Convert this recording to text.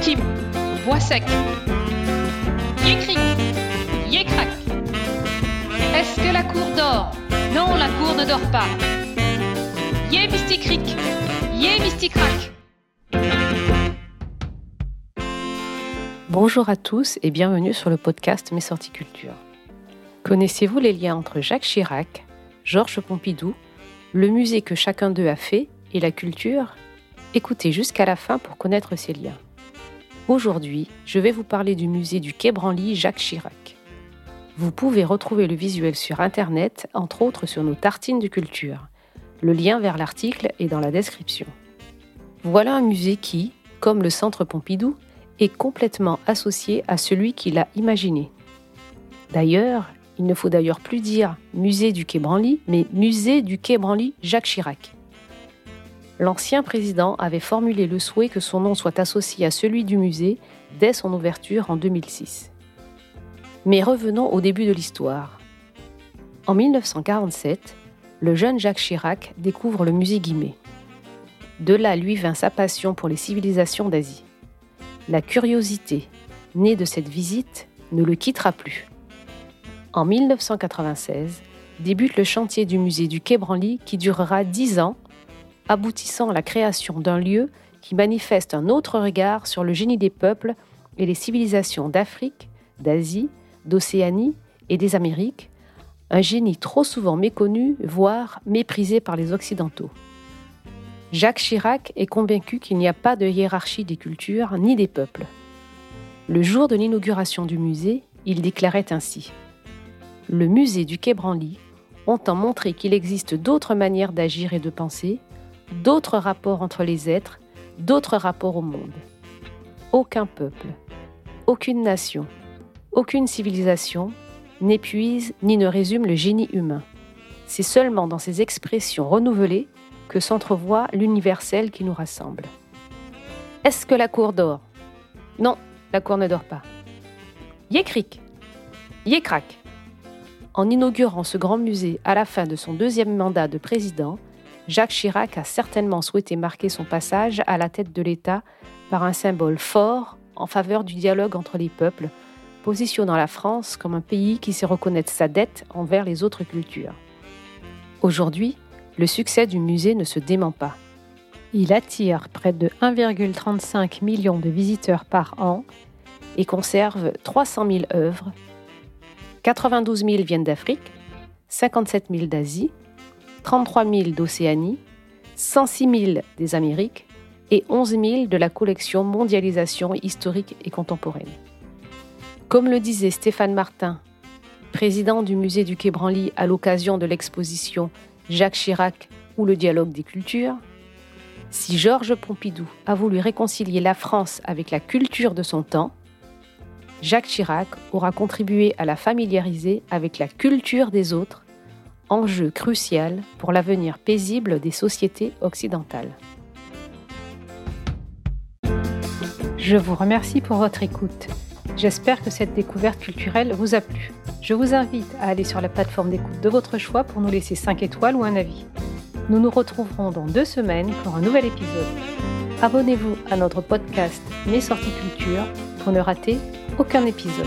Tim, voix sec. Yécric, yécrac. Est-ce que la cour dort? Non, la cour ne dort pas. Yé mysticric, yé mysticrac. Bonjour à tous et bienvenue sur le podcast Mes sorties culture. Connaissez-vous les liens entre Jacques Chirac, Georges Pompidou, le musée que chacun d'eux a fait et la culture? Écoutez jusqu'à la fin pour connaître ces liens. Aujourd'hui, je vais vous parler du musée du Quai Branly Jacques Chirac. Vous pouvez retrouver le visuel sur Internet, entre autres sur nos tartines de culture. Le lien vers l'article est dans la description. Voilà un musée qui, comme le Centre Pompidou, est complètement associé à celui qui l'a imaginé. D'ailleurs, il ne faut d'ailleurs plus dire musée du Quai Branly, mais musée du Quai Branly Jacques Chirac l'ancien président avait formulé le souhait que son nom soit associé à celui du musée dès son ouverture en 2006. Mais revenons au début de l'histoire. En 1947, le jeune Jacques Chirac découvre le musée Guimet. De là lui vint sa passion pour les civilisations d'Asie. La curiosité, née de cette visite, ne le quittera plus. En 1996, débute le chantier du musée du Quai Branly qui durera dix ans aboutissant à la création d'un lieu qui manifeste un autre regard sur le génie des peuples et les civilisations d'Afrique, d'Asie, d'Océanie et des Amériques, un génie trop souvent méconnu, voire méprisé par les Occidentaux. Jacques Chirac est convaincu qu'il n'y a pas de hiérarchie des cultures ni des peuples. Le jour de l'inauguration du musée, il déclarait ainsi Le musée du Quai Branly entend montrer qu'il existe d'autres manières d'agir et de penser, d'autres rapports entre les êtres, d'autres rapports au monde. Aucun peuple, aucune nation, aucune civilisation n'épuise ni ne résume le génie humain. C'est seulement dans ces expressions renouvelées que s'entrevoit l'universel qui nous rassemble. Est-ce que la cour dort? Non, la cour ne dort pas. Yécric Yécrac En inaugurant ce grand musée à la fin de son deuxième mandat de président, Jacques Chirac a certainement souhaité marquer son passage à la tête de l'État par un symbole fort en faveur du dialogue entre les peuples, positionnant la France comme un pays qui sait reconnaître sa dette envers les autres cultures. Aujourd'hui, le succès du musée ne se dément pas. Il attire près de 1,35 million de visiteurs par an et conserve 300 000 œuvres. 92 000 viennent d'Afrique, 57 000 d'Asie 33 000 d'Océanie, 106 000 des Amériques et 11 000 de la collection Mondialisation historique et contemporaine. Comme le disait Stéphane Martin, président du musée du Quai Branly à l'occasion de l'exposition Jacques Chirac ou le dialogue des cultures, si Georges Pompidou a voulu réconcilier la France avec la culture de son temps, Jacques Chirac aura contribué à la familiariser avec la culture des autres enjeu crucial pour l'avenir paisible des sociétés occidentales. Je vous remercie pour votre écoute. J'espère que cette découverte culturelle vous a plu. Je vous invite à aller sur la plateforme d'écoute de votre choix pour nous laisser 5 étoiles ou un avis. Nous nous retrouverons dans deux semaines pour un nouvel épisode. Abonnez-vous à notre podcast Mes sorties culture pour ne rater aucun épisode.